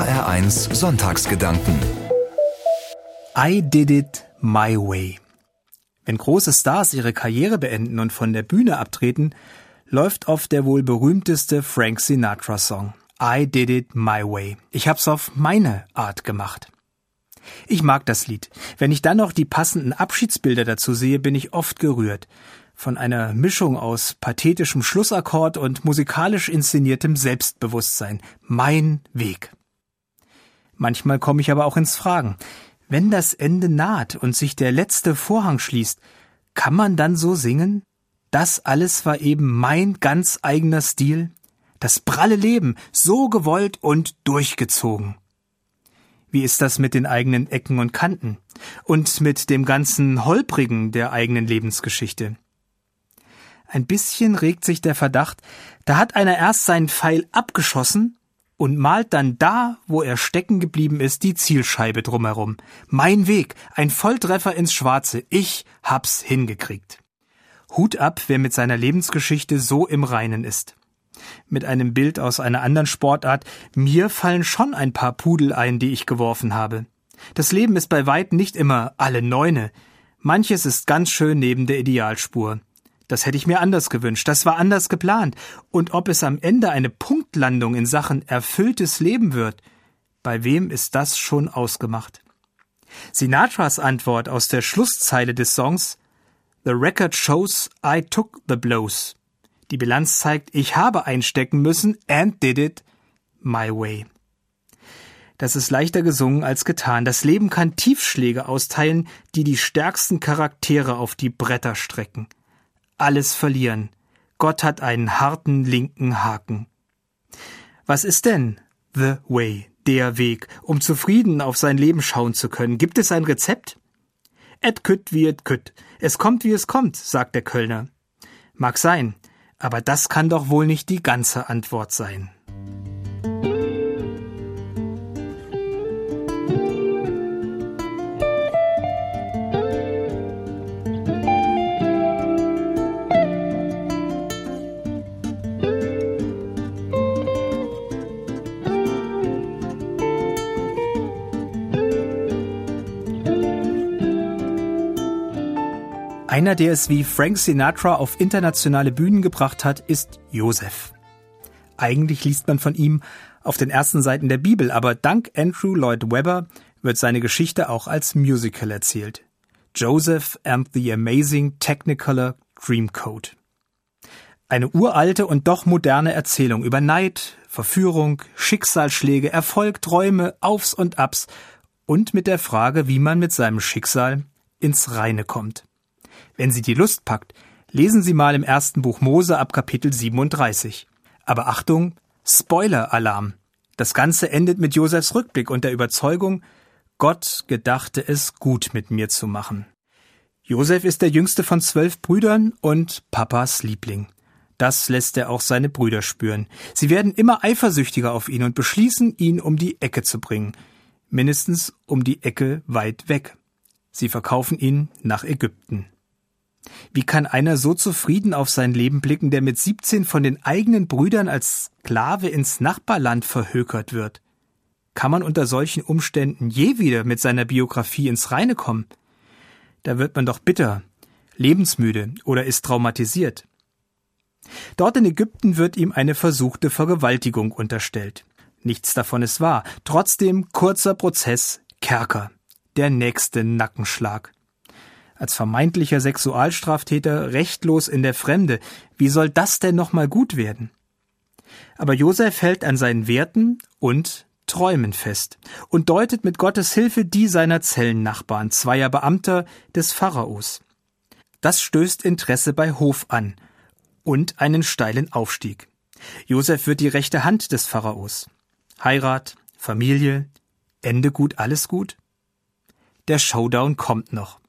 HR1 Sonntagsgedanken. I did it my way. Wenn große Stars ihre Karriere beenden und von der Bühne abtreten, läuft oft der wohl berühmteste Frank Sinatra Song. I did it my way. Ich hab's auf meine Art gemacht. Ich mag das Lied. Wenn ich dann noch die passenden Abschiedsbilder dazu sehe, bin ich oft gerührt. Von einer Mischung aus pathetischem Schlussakkord und musikalisch inszeniertem Selbstbewusstsein. Mein Weg. Manchmal komme ich aber auch ins Fragen. Wenn das Ende naht und sich der letzte Vorhang schließt, kann man dann so singen? Das alles war eben mein ganz eigener Stil? Das pralle Leben, so gewollt und durchgezogen. Wie ist das mit den eigenen Ecken und Kanten? Und mit dem ganzen Holprigen der eigenen Lebensgeschichte? Ein bisschen regt sich der Verdacht, da hat einer erst seinen Pfeil abgeschossen und malt dann da, wo er stecken geblieben ist, die Zielscheibe drumherum. Mein Weg, ein Volltreffer ins Schwarze, ich hab's hingekriegt. Hut ab, wer mit seiner Lebensgeschichte so im Reinen ist. Mit einem Bild aus einer anderen Sportart, mir fallen schon ein paar Pudel ein, die ich geworfen habe. Das Leben ist bei weitem nicht immer alle Neune. Manches ist ganz schön neben der Idealspur. Das hätte ich mir anders gewünscht, das war anders geplant. Und ob es am Ende eine Punktlandung in Sachen erfülltes Leben wird, bei wem ist das schon ausgemacht? Sinatras Antwort aus der Schlusszeile des Songs The record shows I took the blows. Die Bilanz zeigt, ich habe einstecken müssen and did it my way. Das ist leichter gesungen als getan. Das Leben kann Tiefschläge austeilen, die die stärksten Charaktere auf die Bretter strecken alles verlieren. Gott hat einen harten linken Haken. Was ist denn the way, der Weg, um zufrieden auf sein Leben schauen zu können? Gibt es ein Rezept? Et kütt wie et kütt. Es kommt wie es kommt, sagt der Kölner. Mag sein, aber das kann doch wohl nicht die ganze Antwort sein. Einer, der es wie Frank Sinatra auf internationale Bühnen gebracht hat, ist Joseph. Eigentlich liest man von ihm auf den ersten Seiten der Bibel, aber dank Andrew Lloyd Webber wird seine Geschichte auch als Musical erzählt. Joseph and the Amazing Technicolor Dreamcoat. Eine uralte und doch moderne Erzählung über Neid, Verführung, Schicksalsschläge, Erfolg, Träume, Aufs und Abs und mit der Frage, wie man mit seinem Schicksal ins Reine kommt. Wenn Sie die Lust packt, lesen Sie mal im ersten Buch Mose ab Kapitel 37. Aber Achtung, Spoiler-Alarm. Das Ganze endet mit Josefs Rückblick und der Überzeugung, Gott gedachte es gut mit mir zu machen. Josef ist der jüngste von zwölf Brüdern und Papas Liebling. Das lässt er auch seine Brüder spüren. Sie werden immer eifersüchtiger auf ihn und beschließen, ihn um die Ecke zu bringen. Mindestens um die Ecke weit weg. Sie verkaufen ihn nach Ägypten. Wie kann einer so zufrieden auf sein Leben blicken, der mit 17 von den eigenen Brüdern als Sklave ins Nachbarland verhökert wird? Kann man unter solchen Umständen je wieder mit seiner Biografie ins Reine kommen? Da wird man doch bitter, lebensmüde oder ist traumatisiert. Dort in Ägypten wird ihm eine versuchte Vergewaltigung unterstellt. Nichts davon ist wahr. Trotzdem kurzer Prozess, Kerker. Der nächste Nackenschlag als vermeintlicher Sexualstraftäter rechtlos in der Fremde. Wie soll das denn nochmal gut werden? Aber Josef hält an seinen Werten und Träumen fest und deutet mit Gottes Hilfe die seiner Zellennachbarn, zweier Beamter des Pharaos. Das stößt Interesse bei Hof an und einen steilen Aufstieg. Josef wird die rechte Hand des Pharaos. Heirat, Familie, Ende gut, alles gut? Der Showdown kommt noch.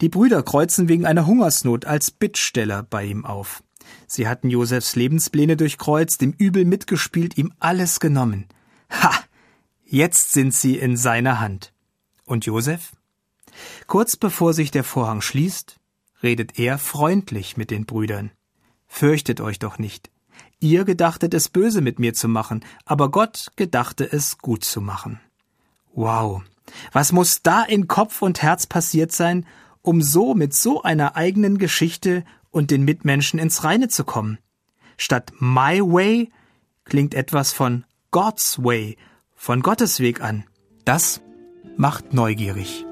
Die Brüder kreuzen wegen einer Hungersnot als Bittsteller bei ihm auf. Sie hatten Josefs Lebenspläne durchkreuzt, dem Übel mitgespielt, ihm alles genommen. Ha! Jetzt sind sie in seiner Hand. Und Josef? Kurz bevor sich der Vorhang schließt, redet er freundlich mit den Brüdern. Fürchtet euch doch nicht. Ihr gedachtet es böse mit mir zu machen, aber Gott gedachte es gut zu machen. Wow. Was muss da in Kopf und Herz passiert sein, um so mit so einer eigenen Geschichte und den Mitmenschen ins Reine zu kommen? Statt My Way klingt etwas von God's Way, von Gottes Weg an. Das macht neugierig.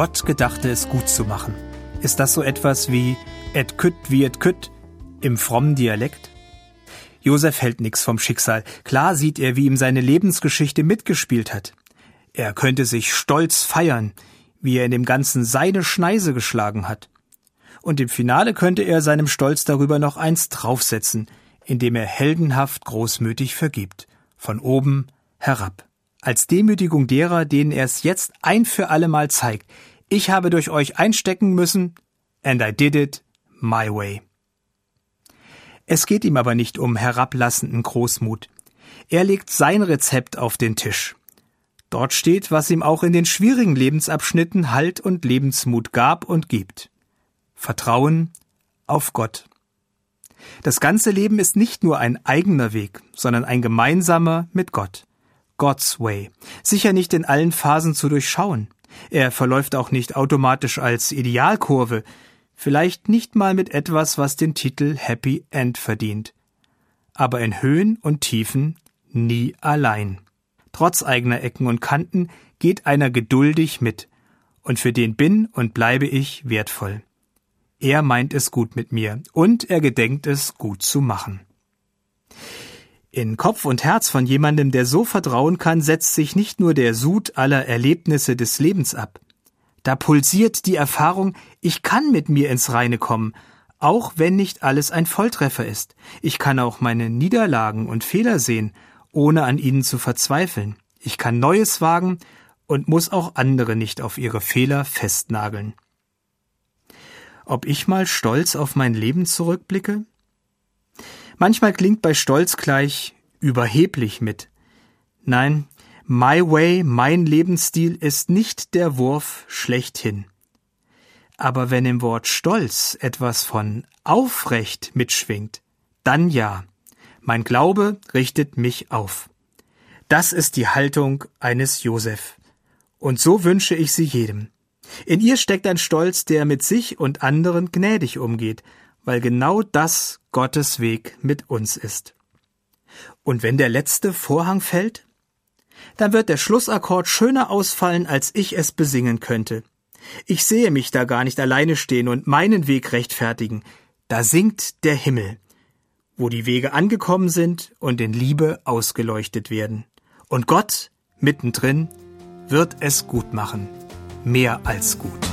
Gott gedachte es gut zu machen. Ist das so etwas wie et kütt wie et kütt im frommen Dialekt? Josef hält nix vom Schicksal. Klar sieht er, wie ihm seine Lebensgeschichte mitgespielt hat. Er könnte sich stolz feiern, wie er in dem Ganzen seine Schneise geschlagen hat. Und im Finale könnte er seinem Stolz darüber noch eins draufsetzen, indem er heldenhaft großmütig vergibt, von oben herab als Demütigung derer, denen er es jetzt ein für allemal zeigt. Ich habe durch euch einstecken müssen, and I did it my way. Es geht ihm aber nicht um herablassenden Großmut. Er legt sein Rezept auf den Tisch. Dort steht, was ihm auch in den schwierigen Lebensabschnitten Halt und Lebensmut gab und gibt. Vertrauen auf Gott. Das ganze Leben ist nicht nur ein eigener Weg, sondern ein gemeinsamer mit Gott. God's Way. Sicher nicht in allen Phasen zu durchschauen. Er verläuft auch nicht automatisch als Idealkurve, vielleicht nicht mal mit etwas, was den Titel Happy End verdient. Aber in Höhen und Tiefen nie allein. Trotz eigener Ecken und Kanten geht einer geduldig mit, und für den bin und bleibe ich wertvoll. Er meint es gut mit mir, und er gedenkt es gut zu machen. In Kopf und Herz von jemandem, der so vertrauen kann, setzt sich nicht nur der Sud aller Erlebnisse des Lebens ab. Da pulsiert die Erfahrung, ich kann mit mir ins Reine kommen, auch wenn nicht alles ein Volltreffer ist. Ich kann auch meine Niederlagen und Fehler sehen, ohne an ihnen zu verzweifeln. Ich kann Neues wagen und muss auch andere nicht auf ihre Fehler festnageln. Ob ich mal stolz auf mein Leben zurückblicke? Manchmal klingt bei Stolz gleich überheblich mit. Nein, My Way, mein Lebensstil ist nicht der Wurf schlechthin. Aber wenn im Wort Stolz etwas von aufrecht mitschwingt, dann ja. Mein Glaube richtet mich auf. Das ist die Haltung eines Josef. Und so wünsche ich sie jedem. In ihr steckt ein Stolz, der mit sich und anderen gnädig umgeht, weil genau das Gottes Weg mit uns ist. Und wenn der letzte Vorhang fällt, dann wird der Schlussakkord schöner ausfallen, als ich es besingen könnte. Ich sehe mich da gar nicht alleine stehen und meinen Weg rechtfertigen. Da singt der Himmel, wo die Wege angekommen sind und in Liebe ausgeleuchtet werden. Und Gott, mittendrin, wird es gut machen. Mehr als gut.